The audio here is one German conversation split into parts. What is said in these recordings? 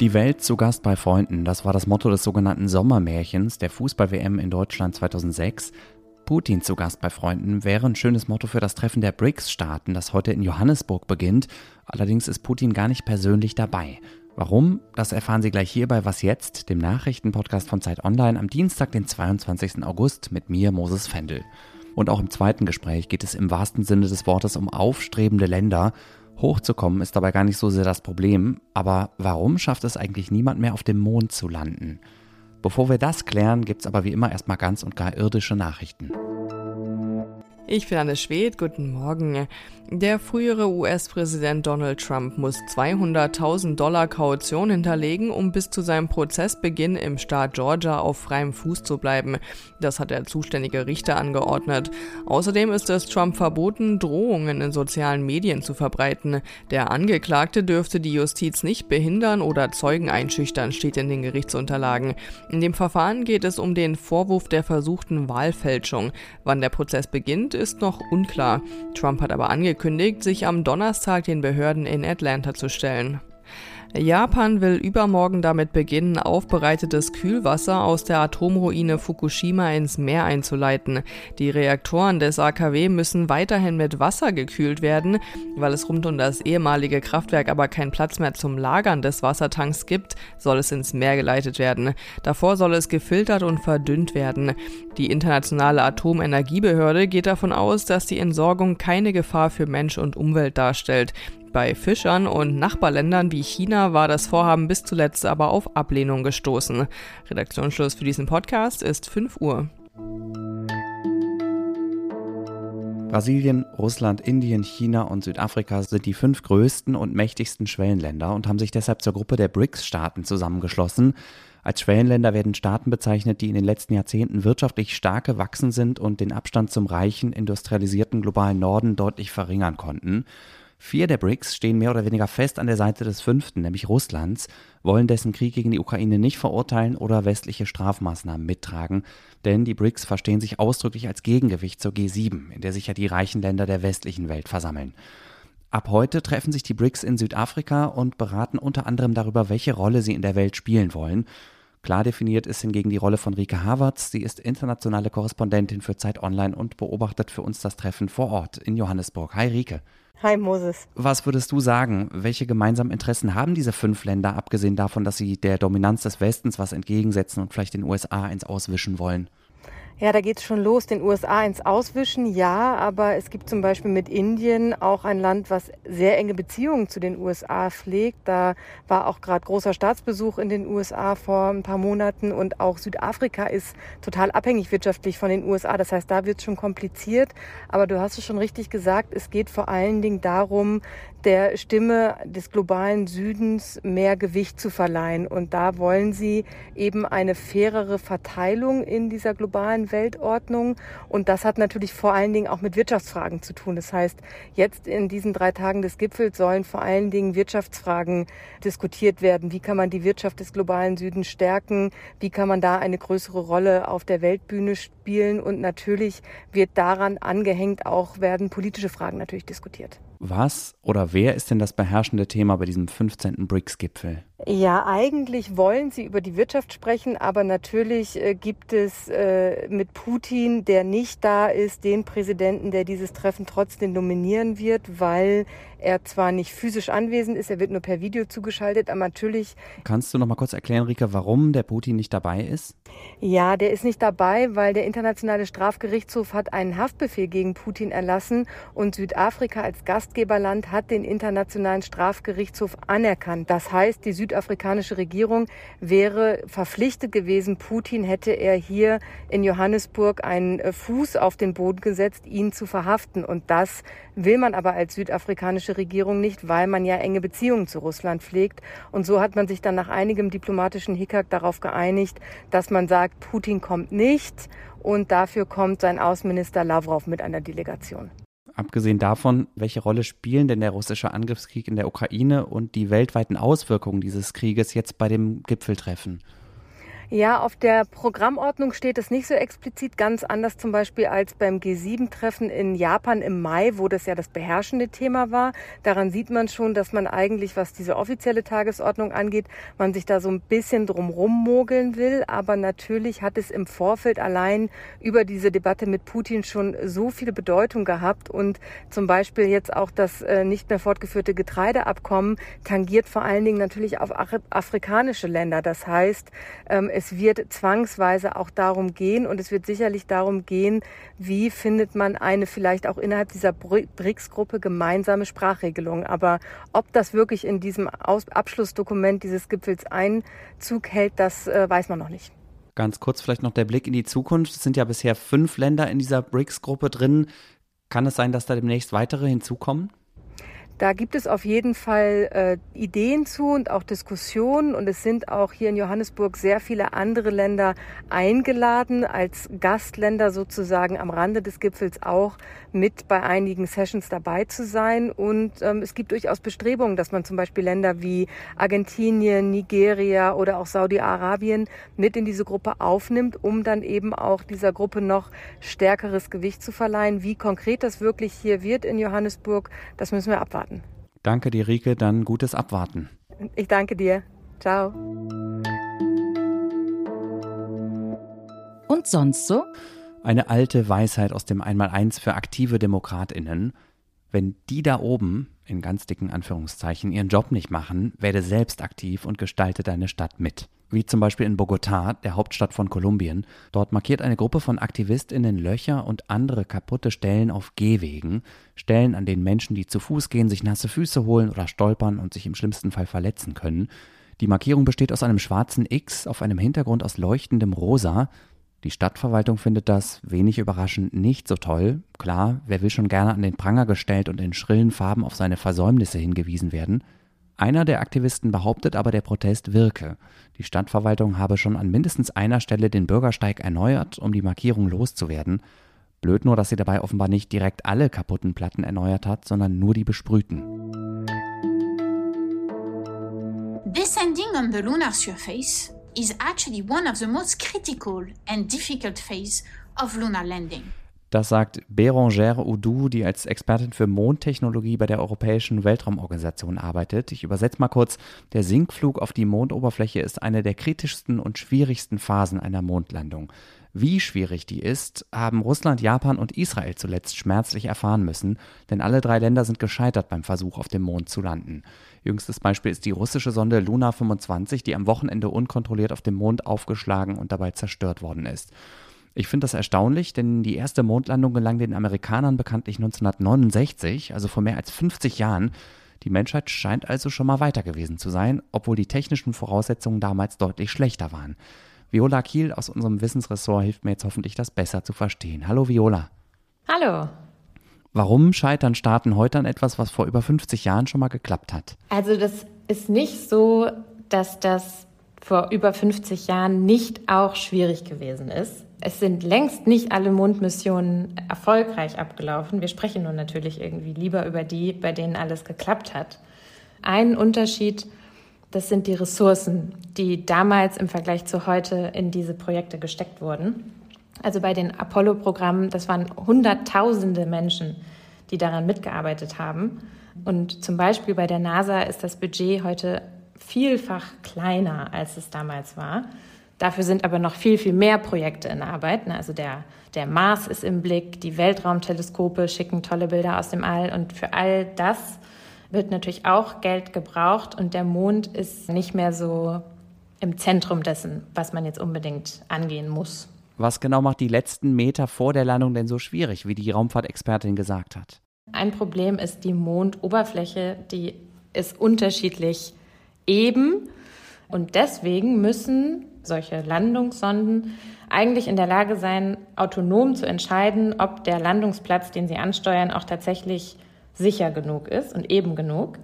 Die Welt zu Gast bei Freunden, das war das Motto des sogenannten Sommermärchens der Fußball-WM in Deutschland 2006. Putin zu Gast bei Freunden wäre ein schönes Motto für das Treffen der BRICS-Staaten, das heute in Johannesburg beginnt. Allerdings ist Putin gar nicht persönlich dabei. Warum? Das erfahren Sie gleich hier bei Was jetzt, dem Nachrichtenpodcast von Zeit Online am Dienstag, den 22. August mit mir, Moses Fendel. Und auch im zweiten Gespräch geht es im wahrsten Sinne des Wortes um aufstrebende Länder. Hochzukommen ist dabei gar nicht so sehr das Problem, aber warum schafft es eigentlich niemand mehr auf dem Mond zu landen? Bevor wir das klären, gibt's aber wie immer erstmal ganz und gar irdische Nachrichten. Ich bin Anne Schwed, guten Morgen. Der frühere US-Präsident Donald Trump muss 200.000 Dollar Kaution hinterlegen, um bis zu seinem Prozessbeginn im Staat Georgia auf freiem Fuß zu bleiben. Das hat der zuständige Richter angeordnet. Außerdem ist es Trump verboten, Drohungen in sozialen Medien zu verbreiten. Der Angeklagte dürfte die Justiz nicht behindern oder Zeugen einschüchtern, steht in den Gerichtsunterlagen. In dem Verfahren geht es um den Vorwurf der versuchten Wahlfälschung. Wann der Prozess beginnt, ist noch unklar. Trump hat aber angekündigt, sich am Donnerstag den Behörden in Atlanta zu stellen. Japan will übermorgen damit beginnen, aufbereitetes Kühlwasser aus der Atomruine Fukushima ins Meer einzuleiten. Die Reaktoren des AKW müssen weiterhin mit Wasser gekühlt werden. Weil es rund um das ehemalige Kraftwerk aber keinen Platz mehr zum Lagern des Wassertanks gibt, soll es ins Meer geleitet werden. Davor soll es gefiltert und verdünnt werden. Die Internationale Atomenergiebehörde geht davon aus, dass die Entsorgung keine Gefahr für Mensch und Umwelt darstellt. Bei Fischern und Nachbarländern wie China war das Vorhaben bis zuletzt aber auf Ablehnung gestoßen. Redaktionsschluss für diesen Podcast ist 5 Uhr. Brasilien, Russland, Indien, China und Südafrika sind die fünf größten und mächtigsten Schwellenländer und haben sich deshalb zur Gruppe der BRICS-Staaten zusammengeschlossen. Als Schwellenländer werden Staaten bezeichnet, die in den letzten Jahrzehnten wirtschaftlich stark gewachsen sind und den Abstand zum reichen, industrialisierten globalen Norden deutlich verringern konnten. Vier der BRICS stehen mehr oder weniger fest an der Seite des fünften, nämlich Russlands, wollen dessen Krieg gegen die Ukraine nicht verurteilen oder westliche Strafmaßnahmen mittragen, denn die BRICS verstehen sich ausdrücklich als Gegengewicht zur G7, in der sich ja die reichen Länder der westlichen Welt versammeln. Ab heute treffen sich die BRICS in Südafrika und beraten unter anderem darüber, welche Rolle sie in der Welt spielen wollen. Klar definiert ist hingegen die Rolle von Rike Havertz. Sie ist internationale Korrespondentin für Zeit Online und beobachtet für uns das Treffen vor Ort in Johannesburg. Hi Rike. Hi Moses. Was würdest du sagen? Welche gemeinsamen Interessen haben diese fünf Länder, abgesehen davon, dass sie der Dominanz des Westens was entgegensetzen und vielleicht den USA ins Auswischen wollen? Ja, da geht es schon los, den USA ins Auswischen, ja, aber es gibt zum Beispiel mit Indien auch ein Land, was sehr enge Beziehungen zu den USA pflegt. Da war auch gerade großer Staatsbesuch in den USA vor ein paar Monaten und auch Südafrika ist total abhängig wirtschaftlich von den USA. Das heißt, da wird es schon kompliziert. Aber du hast es schon richtig gesagt, es geht vor allen Dingen darum, der Stimme des globalen Südens mehr Gewicht zu verleihen. Und da wollen sie eben eine fairere Verteilung in dieser globalen Weltordnung. Und das hat natürlich vor allen Dingen auch mit Wirtschaftsfragen zu tun. Das heißt, jetzt in diesen drei Tagen des Gipfels sollen vor allen Dingen Wirtschaftsfragen diskutiert werden. Wie kann man die Wirtschaft des globalen Südens stärken? Wie kann man da eine größere Rolle auf der Weltbühne spielen? Und natürlich wird daran angehängt auch werden politische Fragen natürlich diskutiert. Was oder wer ist denn das beherrschende Thema bei diesem 15. BRICS-Gipfel? Ja, eigentlich wollen sie über die Wirtschaft sprechen, aber natürlich äh, gibt es äh, mit Putin, der nicht da ist, den Präsidenten, der dieses Treffen trotzdem nominieren wird, weil er zwar nicht physisch anwesend ist, er wird nur per Video zugeschaltet, aber natürlich. Kannst du noch mal kurz erklären, Rika, warum der Putin nicht dabei ist? Ja, der ist nicht dabei, weil der Internationale Strafgerichtshof hat einen Haftbefehl gegen Putin erlassen und Südafrika als Gastgeberland hat den Internationalen Strafgerichtshof anerkannt. Das heißt, die südafrikanische Regierung wäre verpflichtet gewesen, Putin hätte er hier in Johannesburg einen äh, Fuß auf den Boden gesetzt, ihn zu verhaften. Und das will man aber als südafrikanische Regierung nicht, weil man ja enge Beziehungen zu Russland pflegt. Und so hat man sich dann nach einigem diplomatischen Hickhack darauf geeinigt, dass man sagt, Putin kommt nicht und dafür kommt sein Außenminister Lavrov mit einer Delegation. Abgesehen davon, welche Rolle spielen denn der russische Angriffskrieg in der Ukraine und die weltweiten Auswirkungen dieses Krieges jetzt bei dem Gipfeltreffen? Ja, auf der Programmordnung steht es nicht so explizit, ganz anders zum Beispiel als beim G7-Treffen in Japan im Mai, wo das ja das beherrschende Thema war. Daran sieht man schon, dass man eigentlich, was diese offizielle Tagesordnung angeht, man sich da so ein bisschen drumrum mogeln will. Aber natürlich hat es im Vorfeld allein über diese Debatte mit Putin schon so viel Bedeutung gehabt und zum Beispiel jetzt auch das äh, nicht mehr fortgeführte Getreideabkommen tangiert vor allen Dingen natürlich auf afrikanische Länder. Das heißt, ähm, es wird zwangsweise auch darum gehen und es wird sicherlich darum gehen, wie findet man eine vielleicht auch innerhalb dieser BRICS-Gruppe gemeinsame Sprachregelung. Aber ob das wirklich in diesem Abschlussdokument dieses Gipfels Einzug hält, das äh, weiß man noch nicht. Ganz kurz vielleicht noch der Blick in die Zukunft. Es sind ja bisher fünf Länder in dieser BRICS-Gruppe drin. Kann es sein, dass da demnächst weitere hinzukommen? Da gibt es auf jeden Fall äh, Ideen zu und auch Diskussionen. Und es sind auch hier in Johannesburg sehr viele andere Länder eingeladen, als Gastländer sozusagen am Rande des Gipfels auch mit bei einigen Sessions dabei zu sein. Und ähm, es gibt durchaus Bestrebungen, dass man zum Beispiel Länder wie Argentinien, Nigeria oder auch Saudi-Arabien mit in diese Gruppe aufnimmt, um dann eben auch dieser Gruppe noch stärkeres Gewicht zu verleihen. Wie konkret das wirklich hier wird in Johannesburg, das müssen wir abwarten abwarten. Danke dir, Rike. Dann gutes Abwarten. Ich danke dir. Ciao. Und sonst so? Eine alte Weisheit aus dem Einmaleins für aktive DemokratInnen. Wenn die da oben, in ganz dicken Anführungszeichen, ihren Job nicht machen, werde selbst aktiv und gestalte deine Stadt mit wie zum Beispiel in Bogotá, der Hauptstadt von Kolumbien. Dort markiert eine Gruppe von AktivistInnen Löcher und andere kaputte Stellen auf Gehwegen, Stellen, an denen Menschen, die zu Fuß gehen, sich nasse Füße holen oder stolpern und sich im schlimmsten Fall verletzen können. Die Markierung besteht aus einem schwarzen X auf einem Hintergrund aus leuchtendem Rosa. Die Stadtverwaltung findet das, wenig überraschend, nicht so toll. Klar, wer will schon gerne an den Pranger gestellt und in schrillen Farben auf seine Versäumnisse hingewiesen werden? Einer der Aktivisten behauptet aber, der Protest wirke. Die Stadtverwaltung habe schon an mindestens einer Stelle den Bürgersteig erneuert, um die Markierung loszuwerden. Blöd nur, dass sie dabei offenbar nicht direkt alle kaputten Platten erneuert hat, sondern nur die besprühten. Descending on the lunar surface is actually one of the most critical and difficult phase of lunar landing. Das sagt Bérangère Oudou, die als Expertin für Mondtechnologie bei der Europäischen Weltraumorganisation arbeitet. Ich übersetze mal kurz. Der Sinkflug auf die Mondoberfläche ist eine der kritischsten und schwierigsten Phasen einer Mondlandung. Wie schwierig die ist, haben Russland, Japan und Israel zuletzt schmerzlich erfahren müssen, denn alle drei Länder sind gescheitert beim Versuch, auf dem Mond zu landen. Jüngstes Beispiel ist die russische Sonde Luna 25, die am Wochenende unkontrolliert auf dem Mond aufgeschlagen und dabei zerstört worden ist. Ich finde das erstaunlich, denn die erste Mondlandung gelang den Amerikanern bekanntlich 1969, also vor mehr als 50 Jahren. Die Menschheit scheint also schon mal weiter gewesen zu sein, obwohl die technischen Voraussetzungen damals deutlich schlechter waren. Viola Kiel aus unserem Wissensressort hilft mir jetzt hoffentlich, das besser zu verstehen. Hallo Viola. Hallo. Warum scheitern Staaten heute an etwas, was vor über 50 Jahren schon mal geklappt hat? Also das ist nicht so, dass das vor über 50 Jahren nicht auch schwierig gewesen ist. Es sind längst nicht alle Mondmissionen erfolgreich abgelaufen. Wir sprechen nun natürlich irgendwie lieber über die, bei denen alles geklappt hat. Ein Unterschied, das sind die Ressourcen, die damals im Vergleich zu heute in diese Projekte gesteckt wurden. Also bei den Apollo-Programmen, das waren Hunderttausende Menschen, die daran mitgearbeitet haben. Und zum Beispiel bei der NASA ist das Budget heute vielfach kleiner, als es damals war. Dafür sind aber noch viel, viel mehr Projekte in Arbeit. Also der, der Mars ist im Blick, die Weltraumteleskope schicken tolle Bilder aus dem All und für all das wird natürlich auch Geld gebraucht und der Mond ist nicht mehr so im Zentrum dessen, was man jetzt unbedingt angehen muss. Was genau macht die letzten Meter vor der Landung denn so schwierig, wie die Raumfahrtexpertin gesagt hat? Ein Problem ist die Mondoberfläche, die ist unterschiedlich eben und deswegen müssen solche Landungssonden eigentlich in der Lage sein, autonom zu entscheiden, ob der Landungsplatz, den sie ansteuern, auch tatsächlich sicher genug ist und eben genug.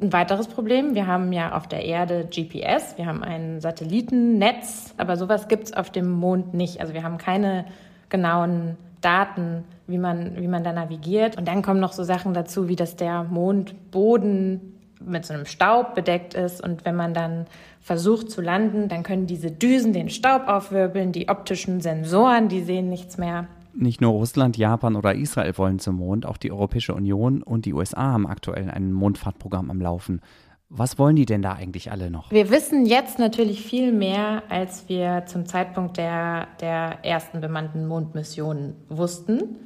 Ein weiteres Problem, wir haben ja auf der Erde GPS, wir haben ein Satellitennetz, aber sowas gibt es auf dem Mond nicht. Also wir haben keine genauen Daten, wie man, wie man da navigiert. Und dann kommen noch so Sachen dazu, wie dass der Mondboden mit so einem Staub bedeckt ist. Und wenn man dann versucht zu landen, dann können diese Düsen den Staub aufwirbeln, die optischen Sensoren, die sehen nichts mehr. Nicht nur Russland, Japan oder Israel wollen zum Mond, auch die Europäische Union und die USA haben aktuell ein Mondfahrtprogramm am Laufen. Was wollen die denn da eigentlich alle noch? Wir wissen jetzt natürlich viel mehr, als wir zum Zeitpunkt der, der ersten bemannten Mondmissionen wussten.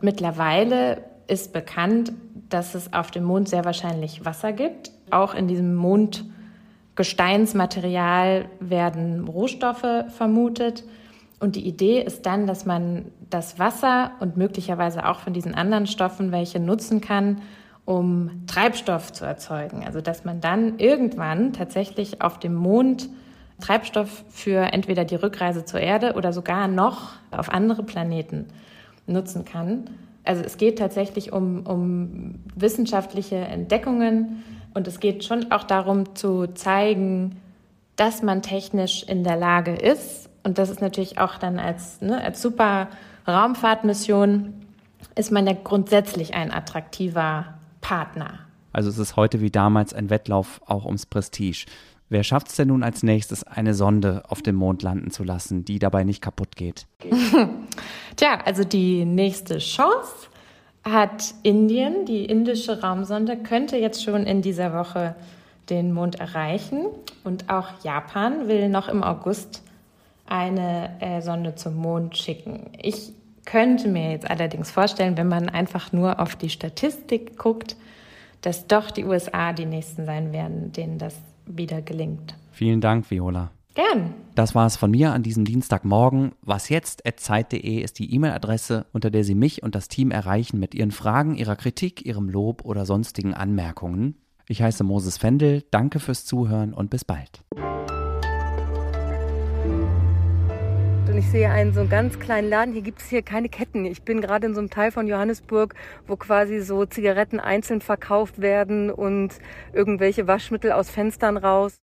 Mittlerweile ist bekannt, dass es auf dem Mond sehr wahrscheinlich Wasser gibt. Auch in diesem Mondgesteinsmaterial werden Rohstoffe vermutet. Und die Idee ist dann, dass man das Wasser und möglicherweise auch von diesen anderen Stoffen welche nutzen kann, um Treibstoff zu erzeugen. Also dass man dann irgendwann tatsächlich auf dem Mond Treibstoff für entweder die Rückreise zur Erde oder sogar noch auf andere Planeten nutzen kann. Also es geht tatsächlich um, um wissenschaftliche Entdeckungen und es geht schon auch darum zu zeigen, dass man technisch in der Lage ist. Und das ist natürlich auch dann als, ne, als super Raumfahrtmission ist man ja grundsätzlich ein attraktiver Partner. Also es ist heute wie damals ein Wettlauf auch ums Prestige. Wer schafft es denn nun als nächstes, eine Sonde auf dem Mond landen zu lassen, die dabei nicht kaputt geht? Tja, also die nächste Chance hat Indien. Die indische Raumsonde könnte jetzt schon in dieser Woche den Mond erreichen. Und auch Japan will noch im August eine äh, Sonde zum Mond schicken. Ich könnte mir jetzt allerdings vorstellen, wenn man einfach nur auf die Statistik guckt, dass doch die USA die nächsten sein werden, denen das wieder gelingt. Vielen Dank, Viola. Gern. Das war es von mir an diesem Dienstagmorgen. Was jetzt? Zeit.de ist die E-Mail-Adresse, unter der Sie mich und das Team erreichen mit Ihren Fragen, Ihrer Kritik, Ihrem Lob oder sonstigen Anmerkungen. Ich heiße Moses Fendel, danke fürs Zuhören und bis bald. Ich sehe einen so ganz kleinen Laden. Hier gibt es hier keine Ketten. Ich bin gerade in so einem Teil von Johannesburg, wo quasi so Zigaretten einzeln verkauft werden und irgendwelche Waschmittel aus Fenstern raus.